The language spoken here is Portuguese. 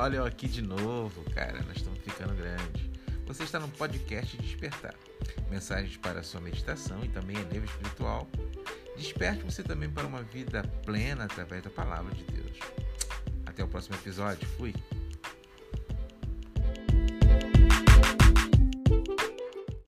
Olha eu aqui de novo, cara, nós estamos ficando grandes. Você está no podcast Despertar. Mensagens para a sua meditação e também nível espiritual. Desperte você também para uma vida plena através da palavra de Deus. Até o próximo episódio. Fui.